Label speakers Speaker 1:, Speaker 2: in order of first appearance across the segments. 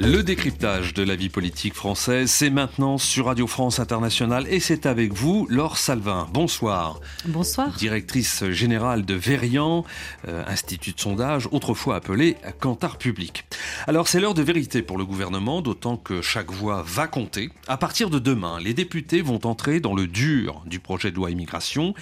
Speaker 1: Le décryptage de la vie politique française, c'est maintenant sur Radio France Internationale et c'est avec vous, Laure Salvin. Bonsoir.
Speaker 2: Bonsoir.
Speaker 1: Directrice générale de Verian, euh, institut de sondage, autrefois appelé Cantar Public. Alors c'est l'heure de vérité pour le gouvernement, d'autant que chaque voix va compter. À partir de demain, les députés vont entrer dans le dur du projet de loi immigration.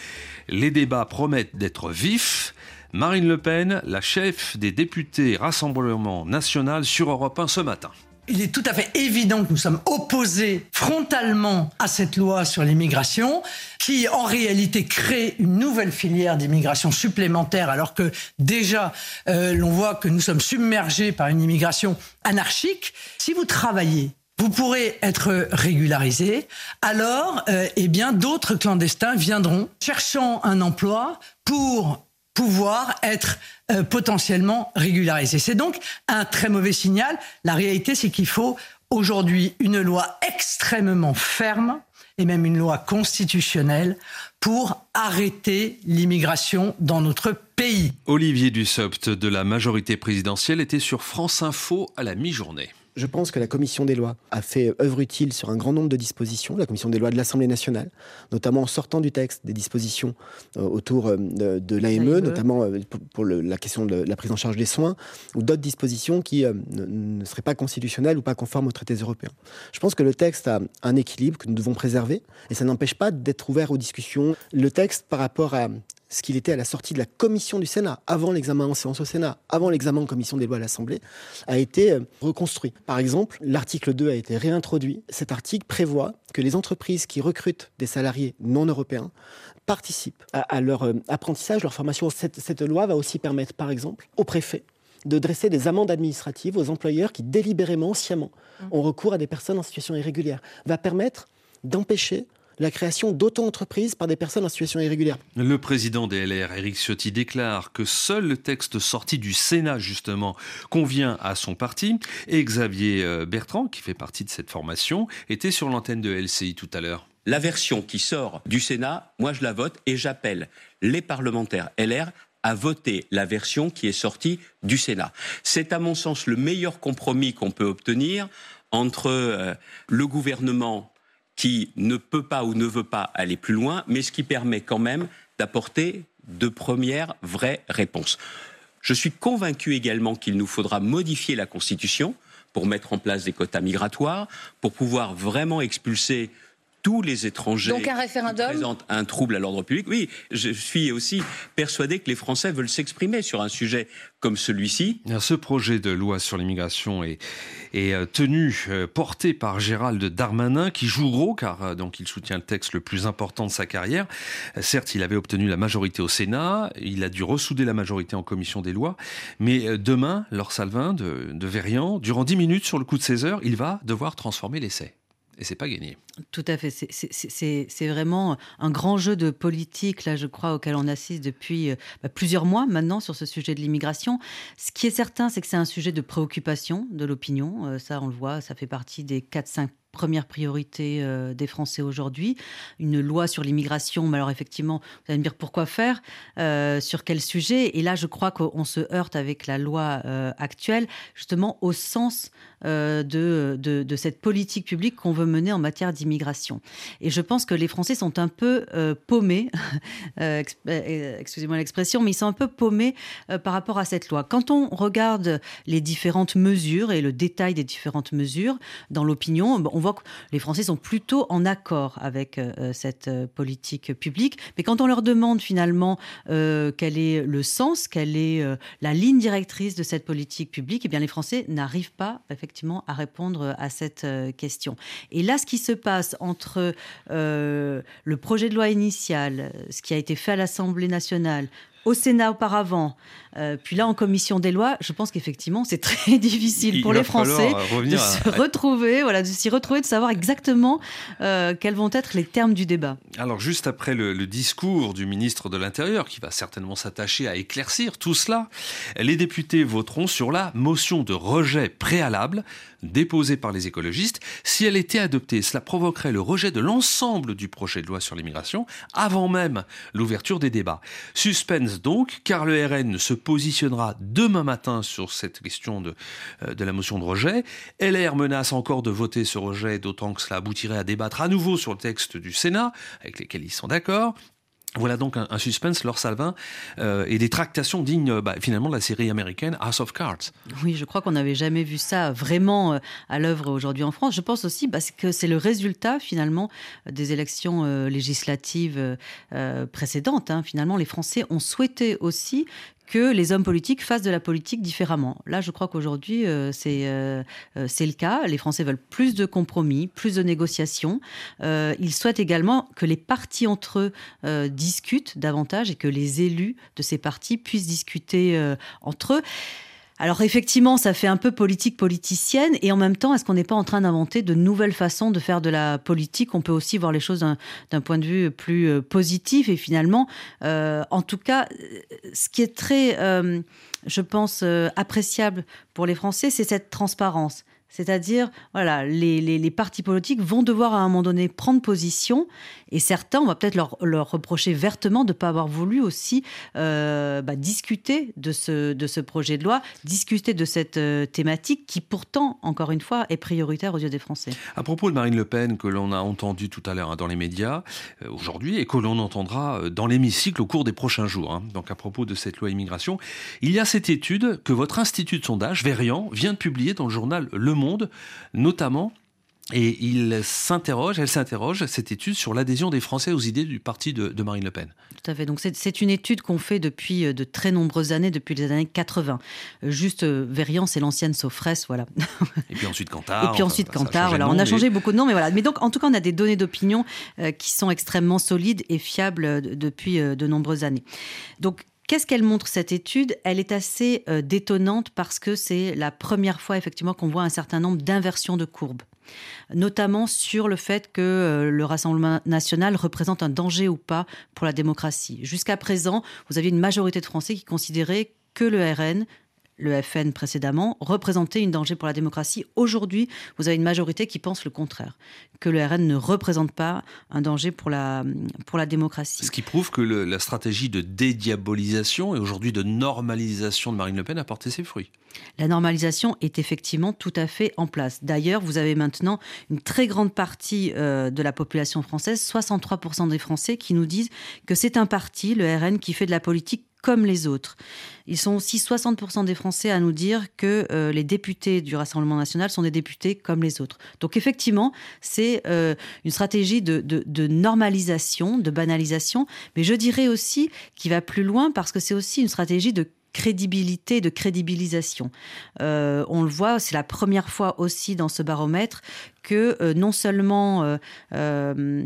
Speaker 1: Les débats promettent d'être vifs. Marine Le Pen, la chef des députés Rassemblement National sur Europe 1 ce matin.
Speaker 3: Il est tout à fait évident que nous sommes opposés frontalement à cette loi sur l'immigration, qui en réalité crée une nouvelle filière d'immigration supplémentaire, alors que déjà euh, l'on voit que nous sommes submergés par une immigration anarchique. Si vous travaillez vous pourrez être régularisé. Alors, euh, eh bien, d'autres clandestins viendront cherchant un emploi pour pouvoir être euh, potentiellement régularisé. C'est donc un très mauvais signal. La réalité, c'est qu'il faut aujourd'hui une loi extrêmement ferme et même une loi constitutionnelle pour arrêter l'immigration dans notre pays.
Speaker 1: Olivier Dussopt de la majorité présidentielle était sur France Info à la mi-journée.
Speaker 4: Je pense que la commission des lois a fait œuvre utile sur un grand nombre de dispositions, la commission des lois de l'Assemblée nationale, notamment en sortant du texte des dispositions euh, autour euh, de, l'AME, notamment euh, pour, la question de la prise en charge des soins, ou d'autres dispositions qui ne, seraient pas constitutionnelles ou pas conformes aux traités européens. Je pense que le texte a un équilibre que nous devons préserver, et ça n'empêche pas d'être ouvert aux discussions. Le texte, par rapport à ce qu'il était à la sortie de la commission du Sénat, avant l'examen en séance au Sénat, avant l'examen en commission des lois à l'Assemblée, a été euh, reconstruit. Par exemple, l'article 2 a été réintroduit. Cet article prévoit que les entreprises qui recrutent des salariés non européens participent à, leur euh, apprentissage, leur formation. Cette, cette loi va aussi permettre, par exemple, aux préfets de dresser des amendes administratives aux employeurs qui délibérément, sciemment, ont recours à des personnes en situation irrégulière, va permettre d'empêcher la création d'auto-entreprises par des personnes en situation irrégulière.
Speaker 1: Le président des LR, Éric Ciotti, déclare que seul le texte sorti du Sénat, justement, convient à son parti. Et Xavier euh, Bertrand, qui fait partie de cette formation, était sur l'antenne de LCI tout à l'heure.
Speaker 5: La version qui sort du Sénat, moi je la vote et j'appelle les parlementaires LR à voter la version qui est sortie du Sénat. C'est à mon sens le meilleur compromis qu'on peut obtenir entre euh, le gouvernement qui ne peut pas ou ne veut pas aller plus loin, mais ce qui permet quand même d'apporter de premières vraies réponses. Je suis convaincu également qu'il nous faudra modifier la Constitution pour mettre en place des quotas migratoires, pour pouvoir vraiment expulser tous les étrangers
Speaker 2: Donc un référendum
Speaker 5: qui présentent un trouble à l'ordre public. Oui, je suis aussi persuadé que les Français veulent s'exprimer sur un sujet comme celui-ci.
Speaker 1: Ce projet de loi sur l'immigration est, est, euh, tenu, euh, porté par Gérald Darmanin, qui joue gros, car euh, donc il soutient le texte le plus important de sa carrière. Certes, il avait obtenu la majorité au Sénat, il a dû ressouder la majorité en commission des lois, mais demain, Laure Salvin de, de durant 10 minutes sur le coup de 16 heures, il va devoir transformer l'essai et c'est pas gagné.
Speaker 2: Tout à fait. C'est vraiment un grand jeu de politique, là, je crois, auquel on assiste depuis euh, bah, plusieurs mois maintenant sur ce sujet de l'immigration. Ce qui est certain, c'est que c'est un sujet de préoccupation de l'opinion. Euh, ça, on le voit, ça fait partie des 4-5 première priorité euh, des Français aujourd'hui. Une loi sur l'immigration, mais alors effectivement, vous allez me dire pourquoi faire, euh, sur quel sujet. Et là, je crois qu'on se heurte avec la loi actuelle, justement au sens de, de, cette politique publique qu'on veut mener en matière d'immigration. Et je pense que les Français sont un peu paumés, excusez-moi l'expression, mais ils sont un peu paumés par rapport à cette loi. Quand on regarde les différentes mesures et le détail des différentes mesures dans l'opinion, on que les Français sont plutôt en accord avec euh, euh, cette euh, politique publique. Mais quand on leur demande finalement quel est le sens, quelle est la ligne directrice de cette politique publique, eh bien les Français n'arrivent pas effectivement à répondre à cette question. Et là, ce qui se passe entre le projet de loi initial, ce qui a été fait à l'Assemblée nationale, au Sénat auparavant, Euh, puis là, en commission des lois, je pense qu'effectivement, c'est très difficile pour les Français de se retrouver, voilà, de s'y retrouver, de savoir exactement euh, quels vont être les termes du débat.
Speaker 1: Alors, juste après le, le discours du ministre de l'Intérieur, qui va certainement s'attacher à éclaircir tout cela, les députés voteront sur la motion de rejet préalable déposée par les écologistes. Si elle était adoptée, cela provoquerait le rejet de l'ensemble du projet de loi sur l'immigration avant même l'ouverture des débats. Suspense donc, car le RN ne se positionnera demain matin sur cette question de, euh, de la motion de rejet. LR menace encore de voter ce rejet, d'autant que cela aboutirait à débattre à nouveau sur le texte du Sénat, avec lesquels ils sont d'accord. Voilà donc un, suspense, Laure Salvin, euh, et des tractations dignes bah, finalement de la série américaine House of Cards.
Speaker 2: Oui, je crois qu'on n'avait jamais vu ça vraiment euh, à l'œuvre aujourd'hui en France. Je pense aussi parce que c'est le résultat finalement des élections législatives précédentes. Hein. Finalement, les Français ont souhaité aussi que les hommes politiques fassent de la politique différemment. Là, je crois qu'aujourd'hui, euh, euh, euh, c'est le cas. Les Français veulent plus de compromis, plus de négociations. ils souhaitent également que les partis entre eux discutent davantage et que les élus de ces partis puissent discuter entre eux. Alors effectivement, ça fait un peu politique politicienne et en même temps, est-ce qu'on n'est pas en train d'inventer de nouvelles façons de faire de la politique? On peut aussi voir les choses d'un point de vue plus euh, positif et finalement, euh, en tout cas, ce qui est très, euh, je pense, appréciable pour les Français, c'est cette transparence. C'est-à-dire, voilà, les, partis politiques vont devoir à un moment donné prendre position, et certains, on va peut-être leur, reprocher vertement de ne pas avoir voulu aussi euh, bah, discuter de ce, projet de loi, discuter de cette euh, thématique qui pourtant, encore une fois, est prioritaire aux yeux des Français.
Speaker 1: À propos de Marine Le Pen, que l'on a entendu tout à l'heure hein, dans les médias euh, aujourd'hui, et que l'on entendra dans l'hémicycle au cours des prochains jours, hein, donc à propos de cette loi immigration, il y a cette étude que votre institut de sondage, Verian, vient de publier dans le journal Le monde, notamment et il s'interroge, elle s'interroge, cette étude, sur l'adhésion des Français aux idées du parti de, Marine Le Pen.
Speaker 2: Tout à fait. Donc c'est une étude qu'on fait depuis euh, de très nombreuses années, depuis les années 80. Euh, juste euh, Verian, c'est l'ancienne Sofres, voilà.
Speaker 1: Et puis ensuite Cantar.
Speaker 2: Et puis ensuite Cantar, voilà. On a changé beaucoup de noms, mais voilà. Mais donc, en tout cas, on a des données d'opinion qui sont extrêmement solides et fiables depuis de nombreuses années. Donc Qu'est-ce qu'elle montre cette étude? Elle est assez euh, détonnante parce que c'est la première fois effectivement qu'on voit un certain nombre d'inversions de courbes notamment sur le fait que euh, le Rassemblement national représente un danger ou pas pour la démocratie. Jusqu'à présent, vous aviez une majorité de Français qui considéraient que le RN le FN précédemment, représentait une danger pour la démocratie. Aujourd'hui, vous avez une majorité qui pense le contraire, que le RN ne représente pas un danger pour la, pour la démocratie.
Speaker 1: Ce qui prouve que la stratégie de dédiabolisation et aujourd'hui de normalisation de Marine Le Pen a porté ses fruits.
Speaker 2: La normalisation est effectivement tout à fait en place. D'ailleurs, vous avez maintenant une très grande partie euh, de la population française, 63% des Français, qui nous disent que c'est un parti, le RN, qui fait de la politique comme les autres. Ils sont aussi 60% des Français à nous dire que euh, les députés du Rassemblement national sont des députés comme les autres. Donc effectivement, c'est euh, une stratégie de, normalisation, de banalisation, mais je dirais aussi qu'il va plus loin parce que c'est aussi une stratégie de crédibilité, de crédibilisation. Euh, on le voit, c'est la première fois aussi dans ce baromètre que euh, non seulement euh,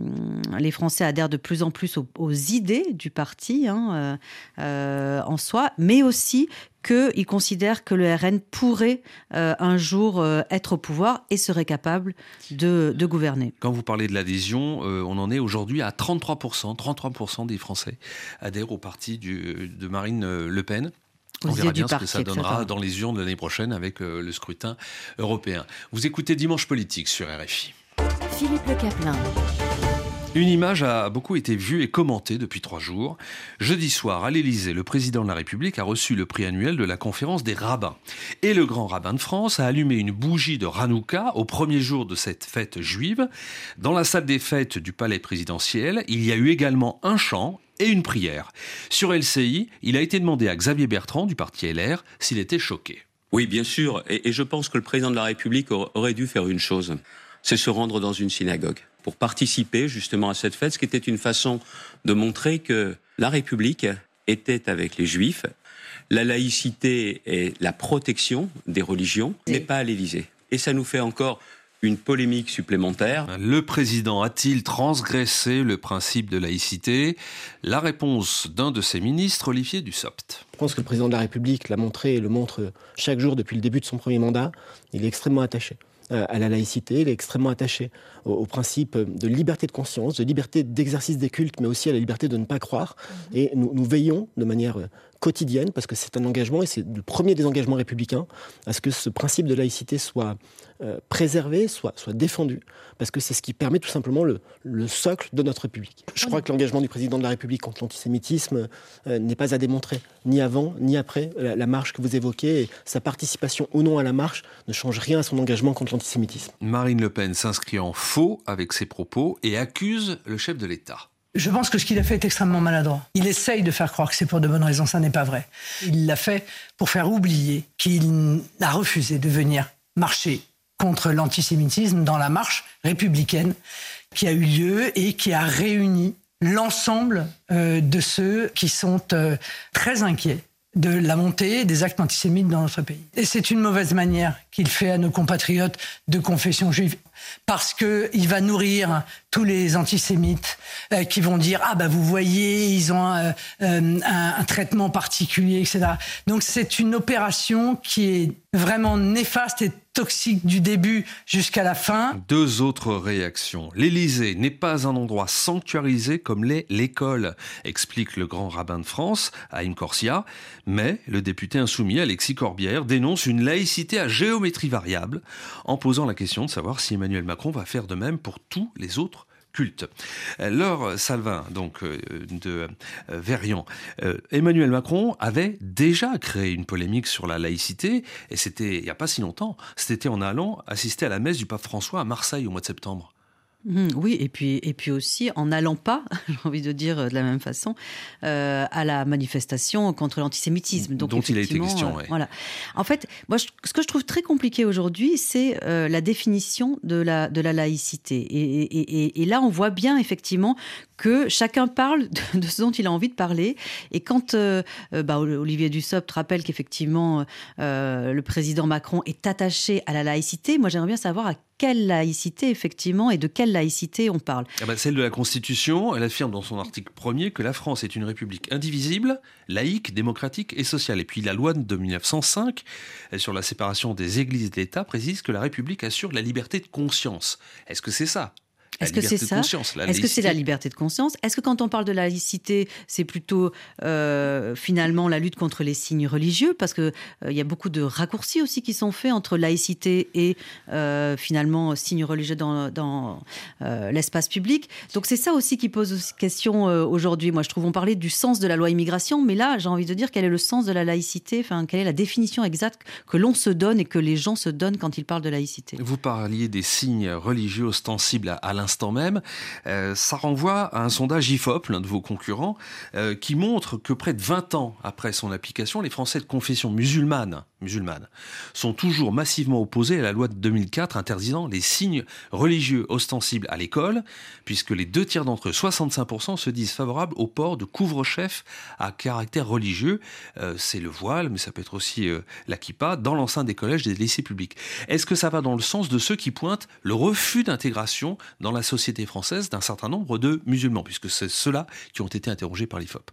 Speaker 2: les Français adhèrent de plus en plus aux, idées du parti hein, en soi, mais aussi qu'ils considèrent que le RN pourrait un jour être au pouvoir et serait capable de, gouverner.
Speaker 1: Quand vous parlez de l'adhésion, on en est aujourd'hui à 33%. 33% des Français adhèrent au parti de Marine Le Pen. On verra bien ce que ça donnera dans les urnes l'année prochaine avec euh, le scrutin européen. Vous écoutez Dimanche Politique sur RFI. Philippe Le Caplin. Une image a beaucoup été vue et commentée depuis trois jours. Jeudi soir, à l'Élysée, le président de la République a reçu le prix annuel de la conférence des rabbins. Et le grand rabbin de France a allumé une bougie de Hanouka au premier jour de cette fête juive. Dans la salle des fêtes du palais présidentiel, il y a eu également un chant et une prière. Sur LCI, il a été demandé à Xavier Bertrand du parti LR s'il était choqué.
Speaker 5: Oui, bien sûr. Et, je pense que le président de la République aurait dû faire une chose, c'est se rendre dans une synagogue pour participer justement à cette fête, ce qui était une façon de montrer que la République était avec les Juifs. La laïcité et la protection des religions n'est pas à l'Élysée. Et ça nous fait encore une polémique supplémentaire.
Speaker 1: Le président a-t-il transgressé le principe de laïcité? La réponse d'un de ses ministres, Olivier Dussopt.
Speaker 4: Je pense que le président de la République l'a montré et le montre chaque jour depuis le début de son premier mandat. Il est extrêmement attaché euh, à la laïcité, il est extrêmement attaché au, principe de liberté de conscience, de liberté d'exercice des cultes, mais aussi à la liberté de ne pas croire. Mhm. Et nous, nous veillons de manière quotidienne, parce que c'est un engagement, et c'est le premier des engagements républicains, à ce que ce principe de laïcité soit euh, préservé, soit, défendu, parce que c'est ce qui permet tout simplement le, le socle de notre République. Je crois que l'engagement du président de la République contre l'antisémitisme euh, n'est pas à démontrer, ni avant, ni après la, marche que vous évoquez, et sa participation ou non à la marche ne change rien à son engagement contre l'antisémitisme.
Speaker 1: Marine Le Pen s'inscrit en faux avec ses propos et accuse le chef de l'État.
Speaker 3: Je pense que ce qu'il a fait est extrêmement maladroit. Il essaye de faire croire que c'est pour de bonnes raisons, ça n'est pas vrai. Il l'a fait pour faire oublier qu'il a refusé de venir marcher contre l'antisémitisme dans la marche républicaine qui a eu lieu et qui a réuni l'ensemble euh, de ceux qui sont euh, très inquiets de la montée des actes antisémites dans notre pays. Et c'est une mauvaise manière qu'il fait à nos compatriotes de confession juive parce qu'il va nourrir tous les antisémites euh, qui vont dire ah bah vous voyez ils ont un, euh, un, traitement particulier etc. Donc c'est une opération qui est vraiment néfaste et toxique du début jusqu'à la fin.
Speaker 1: Deux autres réactions. L'Élysée n'est pas un endroit sanctuarisé comme l'est l'école, explique le grand rabbin de France, Haïm Corsia. Mais le député insoumis Alexis Corbière dénonce une laïcité à géométrie variable en posant la question de savoir si Emmanuel Macron va faire de même pour tous les autres cultes. Laure Salvin, donc euh, de euh, Verian, euh, Emmanuel Macron avait déjà créé une polémique sur la laïcité, et c'était il n'y a pas si longtemps. C'était en allant assister à la messe du pape François à Marseille au mois de septembre.
Speaker 2: Mmh, oui, et puis, et puis aussi en n'allant pas, j'ai envie de dire de la même façon, euh, à la manifestation contre l'antisémitisme.
Speaker 1: Donc, dont il a été question. Euh,
Speaker 2: voilà. En fait, moi, ce que je trouve très compliqué aujourd'hui, c'est euh, la définition de la, de la laïcité. Et, et, et, là, on voit bien effectivement que chacun parle de, ce dont il a envie de parler. Et quand bah, Olivier Dussopt rappelle qu'effectivement le président Macron est attaché à la laïcité, moi j'aimerais bien savoir à quelle laïcité, effectivement, et de quelle laïcité on parle
Speaker 1: ah bah, Celle de la Constitution, elle affirme dans son article premier que la France est une république indivisible, laïque, démocratique et sociale. Et puis la loi de 1905 sur la séparation des églises et de l'État précise que la République assure la liberté de conscience. Est-ce que c'est ça?
Speaker 2: Est-ce que c'est ça Est-ce que c'est la liberté de conscience Est-ce que quand on parle de laïcité, c'est plutôt euh, finalement la lutte contre les signes religieux Parce qu'il euh, y a beaucoup de raccourcis aussi qui sont faits entre laïcité et euh, finalement signes religieux dans, dans l'espace public. Donc c'est ça aussi qui pose question aujourd'hui. Moi, je trouve on parlait du sens de la loi immigration, mais là, j'ai envie de dire quel est le sens de la laïcité? Enfin, quelle est la définition exacte que l'on se donne et que les gens se donnent quand ils parlent de laïcité?
Speaker 1: Vous parliez des signes religieux ostensibles à l'instant l'instant même, euh, ça renvoie à un sondage IFOP, l'un de vos concurrents, euh, qui montre que près de 20 ans après son application, les Français de confession musulmane, musulmane sont toujours massivement opposés à la loi de 2004 interdisant les signes religieux ostensibles à l'école, puisque les deux tiers d'entre eux, 65%, se disent favorables au port de couvre-chef à caractère religieux. Euh, c'est le voile, mais ça peut être aussi la kippa, dans l'enceinte des collèges et des lycées publics. Est-ce que ça va dans le sens de ceux qui pointent le refus d'intégration dans la société française d'un certain nombre de musulmans, puisque c'est ceux-là qui ont été interrogés par l'IFOP.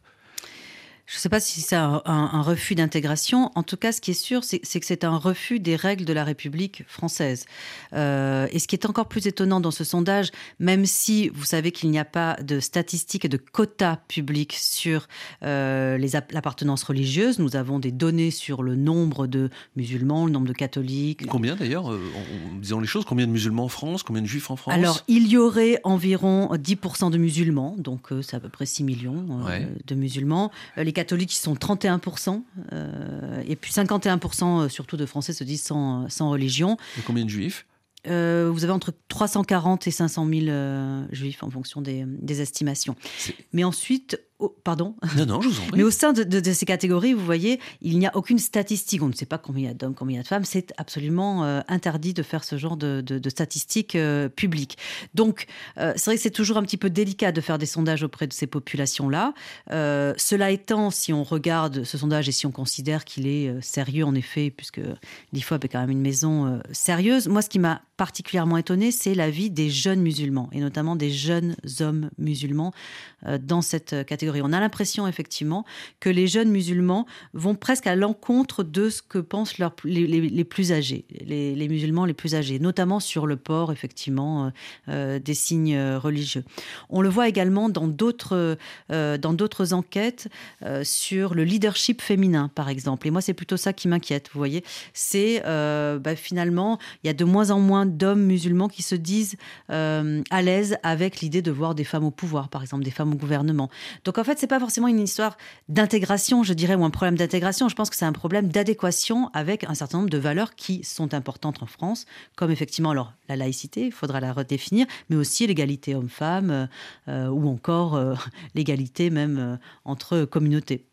Speaker 2: Je ne sais pas si c'est un, refus d'intégration. En tout cas, ce qui est sûr, c'est que c'est un refus des règles de la République française. Euh, et ce qui est encore plus étonnant dans ce sondage, même si vous savez qu'il n'y a pas de statistiques et de quotas publics sur euh, l'appartenance religieuse, nous avons des données sur le nombre de musulmans, le nombre de catholiques.
Speaker 1: Combien d'ailleurs, euh, disons les choses, combien de musulmans en France, combien de juifs en France?
Speaker 2: Alors, il y aurait environ 10% de musulmans, donc c'est à peu près 6 millions de musulmans. Les catholiques qui sont 31%, euh, et puis 51% euh, surtout de Français se disent sans, sans religion.
Speaker 1: Et combien de juifs?
Speaker 2: Euh, vous avez entre 340 et 500 000 juifs en fonction des, des estimations. Mais ensuite, pardon
Speaker 1: Non, non, je vous en prie.
Speaker 2: Mais au sein de, ces catégories, vous voyez, il n'y a aucune statistique. On ne sait pas combien il y a d'hommes, combien il y a de femmes. C'est absolument euh, interdit de faire ce genre de, statistiques euh, publiques. Donc, euh, c'est vrai que c'est toujours un petit peu délicat de faire des sondages auprès de ces populations-là. cela étant, si on regarde ce sondage et si on considère qu'il est sérieux, en effet, puisque l'IFOP est quand même une maison sérieuse, moi, ce qui m'a particulièrement étonnée, c'est la vie des jeunes musulmans, et notamment des jeunes hommes musulmans euh, dans cette catégorie. On a l'impression effectivement que les jeunes musulmans vont presque à l'encontre de ce que pensent les, plus âgés, les, musulmans les plus âgés, notamment sur le port effectivement euh, des signes religieux. On le voit également dans d'autres dans d'autres enquêtes sur le leadership féminin, par exemple. Et moi, c'est plutôt ça qui m'inquiète. Vous voyez, c'est bah, finalement il y a de moins en moins d'hommes musulmans qui se disent euh, à l'aise avec l'idée de voir des femmes au pouvoir, par exemple, des femmes au gouvernement. Donc en fait, c'est pas forcément une histoire d'intégration, je dirais, ou un problème d'intégration. Je pense que c'est un problème d'adéquation avec un certain nombre de valeurs qui sont importantes en France, comme effectivement alors la laïcité, il faudra la redéfinir, mais aussi l'égalité homme-femme euh, ou encore euh, l'égalité même entre communautés.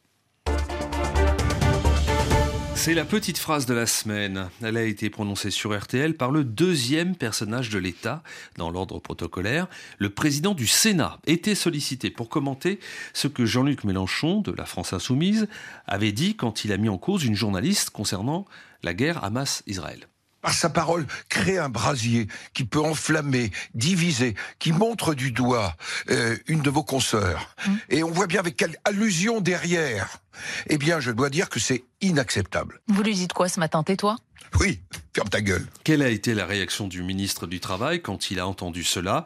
Speaker 1: C'est la petite phrase de la semaine. Elle a été prononcée sur RTL par le deuxième personnage de l'État dans l'ordre protocolaire. Le président du Sénat était sollicité pour commenter ce que Jean-Luc Mélenchon, de la France Insoumise, avait dit quand il a mis en cause une journaliste concernant la guerre Hamas-Israël
Speaker 6: par sa parole, crée un brasier qui peut enflammer, diviser, qui montre du doigt euh, une de vos consoeurs. Mmh. Et on voit bien avec quelle allusion derrière. Eh bien, je dois dire que c'est inacceptable.
Speaker 7: Vous lui dites quoi ce matin, tais-toi
Speaker 6: Oui, ferme ta gueule.
Speaker 1: Quelle a été la réaction du ministre du Travail quand il a entendu cela?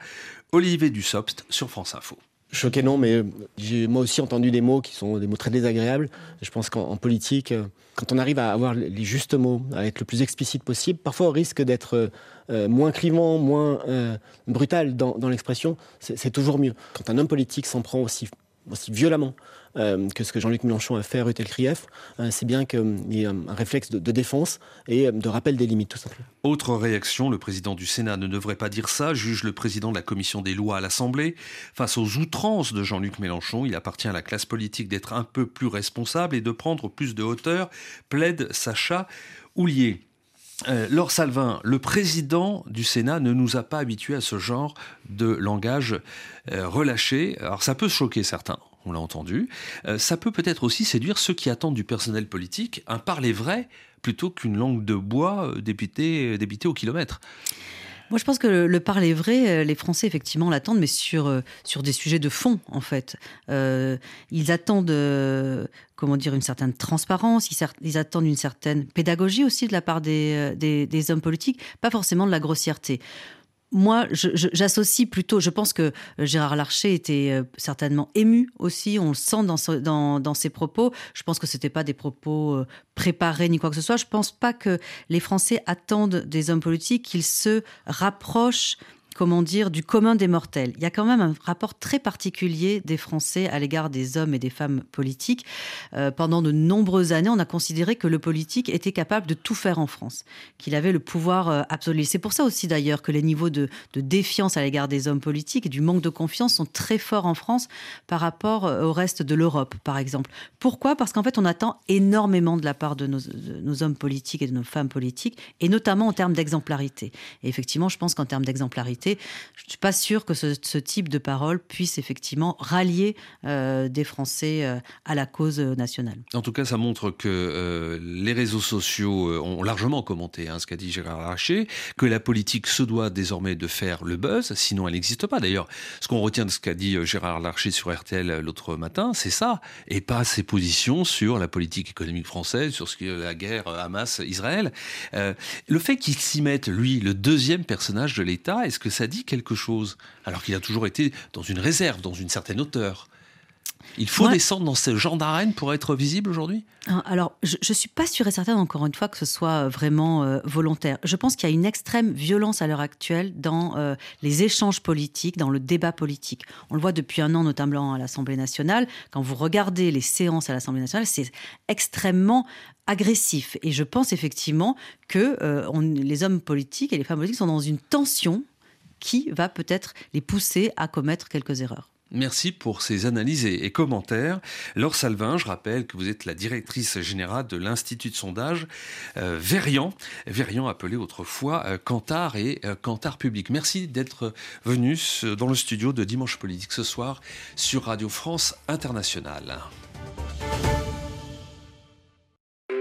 Speaker 1: Olivier Dussopt sur France Info.
Speaker 4: Choqué non, mais j'ai moi aussi entendu des mots qui sont des mots très désagréables. Je pense qu'en politique, euh, quand on arrive à avoir les justes mots, à être le plus explicite possible, parfois on risque d'être euh, moins clivant, moins euh, brutal dans, dans l'expression. C'est toujours mieux. Quand un homme politique s'en prend aussi aussi violemment euh, que ce que Jean-Luc Mélenchon a fait à Rutel Krief, euh, c'est bien qu'il y ait un, réflexe de, défense et euh, de rappel des limites, tout simplement.
Speaker 1: Autre réaction, le président du Sénat ne devrait pas dire ça, juge le président de la commission des lois à l'Assemblée. Face aux outrances de Jean-Luc Mélenchon, il appartient à la classe politique d'être un peu plus responsable et de prendre plus de hauteur, plaide Sacha Houlier. Laure Salvin, le président du Sénat ne nous a pas habitués à ce genre de langage relâché. Alors ça peut choquer certains on l'a entendu. Euh, ça peut peut-être aussi séduire ceux qui attendent du personnel politique un parler vrai plutôt qu'une langue de bois euh, débitée, au kilomètre.
Speaker 2: Moi, je pense que le, parler vrai, euh, les Français, effectivement, l'attendent, mais sur, sur des sujets de fond, en fait. ils attendent, comment dire, une certaine transparence, ils, attendent une certaine pédagogie aussi de la part des, des hommes politiques, pas forcément de la grossièreté moi, j'associe plutôt, je pense que euh, Gérard Larcher était euh, certainement ému aussi, on le sent dans, ses propos. Je pense que ce n'était pas des propos euh, préparés ni quoi que ce soit. Je ne pense pas que les Français attendent des hommes politiques qu'ils se rapprochent comment dire, du commun des mortels. Il y a quand même un rapport très particulier des Français à l'égard des hommes et des femmes politiques. Euh, pendant de nombreuses années, on a considéré que le politique était capable de tout faire en France, qu'il avait le pouvoir euh, absolu. C'est pour ça aussi d'ailleurs que les niveaux de, défiance à l'égard des hommes politiques et du manque de confiance sont très forts en France par rapport euh, au reste de l'Europe, par exemple. Pourquoi? Parce qu'en fait, on attend énormément de la part de nos, de nos hommes politiques et de nos femmes politiques, et notamment en termes d'exemplarité. Et effectivement, je pense qu'en termes d'exemplarité, je ne suis pas sûre que ce, type de parole puisse effectivement rallier euh, des Français euh, à la cause nationale.
Speaker 1: En tout cas, ça montre que euh, les réseaux sociaux ont largement commenté hein, ce qu'a dit Gérard Larcher, que la politique se doit désormais de faire le buzz, sinon elle n'existe pas. D'ailleurs, ce qu'on retient de ce qu'a dit Gérard Larcher sur RTL l'autre matin, c'est ça, et pas ses positions sur la politique économique française, sur ce qui est la guerre Hamas-Israël. le fait qu'il s'y mette, lui, le deuxième personnage de l'État, est-ce que ça dit quelque chose, alors qu'il a toujours été dans une réserve, dans une certaine hauteur. Il faut descendre dans ce genre d'arène pour être visible aujourd'hui?
Speaker 2: Hein, Alors, je ne suis pas sûre et certaine, encore une fois, que ce soit euh, vraiment euh, volontaire. Je pense qu'il y a une extrême violence à l'heure actuelle dans euh, les échanges politiques, dans le débat politique. On le voit depuis un an, notamment à l'Assemblée nationale. Quand vous regardez les séances à l'Assemblée nationale, c'est extrêmement agressif. Et je pense effectivement que les hommes politiques et les femmes politiques sont dans une tension qui va peut-être les pousser à commettre quelques erreurs.
Speaker 1: Merci pour ces analyses et, commentaires. Laure Salvin, je rappelle que vous êtes la directrice générale de l'Institut de sondage euh, Verian, Verian appelé autrefois euh, Cantar et euh, Cantar Public. Merci d'être venu dans le studio de Dimanche Politique ce soir sur Radio France Internationale.